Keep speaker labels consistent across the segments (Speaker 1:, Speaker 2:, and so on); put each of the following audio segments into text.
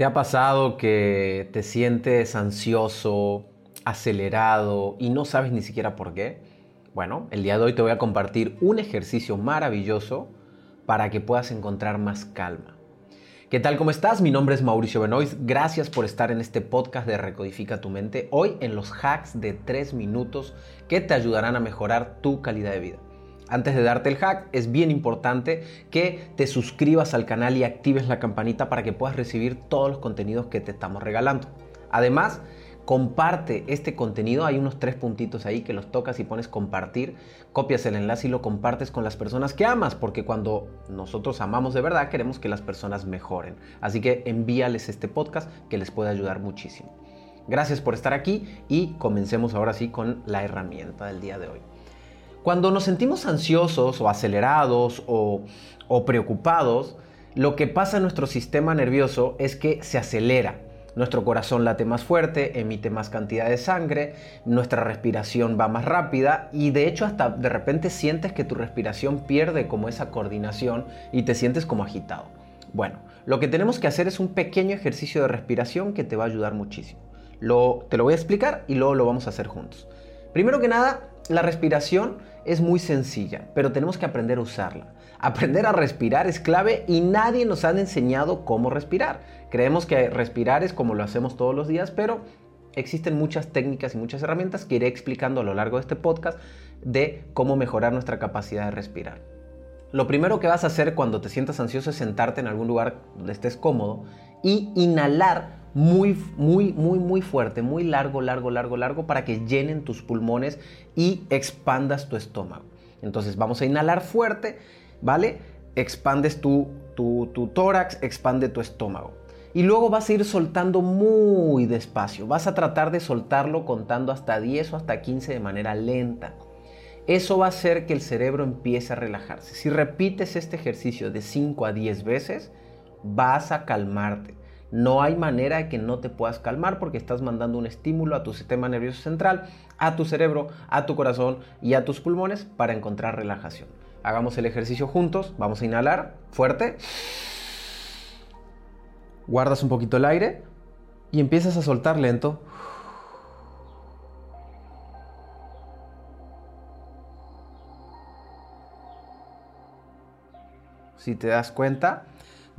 Speaker 1: ¿Te ha pasado que te sientes ansioso, acelerado y no sabes ni siquiera por qué? Bueno, el día de hoy te voy a compartir un ejercicio maravilloso para que puedas encontrar más calma. ¿Qué tal? ¿Cómo estás? Mi nombre es Mauricio Benoist. Gracias por estar en este podcast de Recodifica tu mente. Hoy en los hacks de 3 minutos que te ayudarán a mejorar tu calidad de vida. Antes de darte el hack, es bien importante que te suscribas al canal y actives la campanita para que puedas recibir todos los contenidos que te estamos regalando. Además, comparte este contenido. Hay unos tres puntitos ahí que los tocas y pones compartir. Copias el enlace y lo compartes con las personas que amas, porque cuando nosotros amamos de verdad queremos que las personas mejoren. Así que envíales este podcast que les puede ayudar muchísimo. Gracias por estar aquí y comencemos ahora sí con la herramienta del día de hoy. Cuando nos sentimos ansiosos o acelerados o, preocupados, lo que pasa en nuestro sistema nervioso es que se acelera. Nuestro corazón late más fuerte, emite más cantidad de sangre, nuestra respiración va más rápida y de hecho hasta de repente sientes que tu respiración pierde como esa coordinación y te sientes como agitado. Bueno, lo que tenemos que hacer es un pequeño ejercicio de respiración que te va a ayudar muchísimo. Lo, te lo voy a explicar y luego lo vamos a hacer juntos. Primero que nada, la respiración es muy sencilla, pero tenemos que aprender a usarla. Aprender a respirar es clave y nadie nos ha enseñado cómo respirar. Creemos que respirar es como lo hacemos todos los días, pero existen muchas técnicas y muchas herramientas que iré explicando a lo largo de este podcast de cómo mejorar nuestra capacidad de respirar. Lo primero que vas a hacer cuando te sientas ansioso es sentarte en algún lugar donde estés cómodo y inhalar muy, muy, muy, muy fuerte, muy largo, largo, largo, largo, para que llenen tus pulmones y expandas tu estómago. Entonces vamos a inhalar fuerte, ¿vale? Expandes tu, tu, tu tórax, expande tu estómago. Y luego vas a ir soltando muy despacio. Vas a tratar de soltarlo contando hasta 10 o hasta 15 de manera lenta. Eso va a hacer que el cerebro empiece a relajarse. Si repites este ejercicio de 5 a 10 veces, vas a calmarte. No hay manera de que no te puedas calmar porque estás mandando un estímulo a tu sistema nervioso central, a tu cerebro, a tu corazón y a tus pulmones para encontrar relajación. Hagamos el ejercicio juntos. Vamos a inhalar fuerte. Guardas un poquito el aire y empiezas a soltar lento. Si te das cuenta,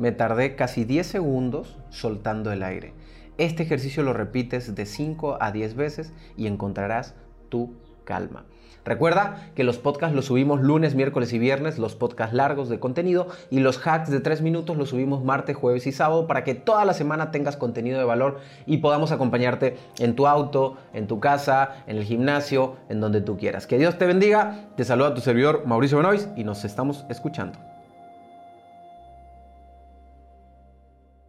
Speaker 1: me tardé casi 10 segundos soltando el aire. Este ejercicio lo repites de 5 a 10 veces y encontrarás tu calma. Recuerda que los podcasts los subimos lunes, miércoles y viernes, los podcasts largos de contenido y los hacks de 3 minutos los subimos martes, jueves y sábado para que toda la semana tengas contenido de valor y podamos acompañarte en tu auto, en tu casa, en el gimnasio, en donde tú quieras. Que Dios te bendiga. Te saluda tu servidor Mauricio Benoist y nos estamos escuchando.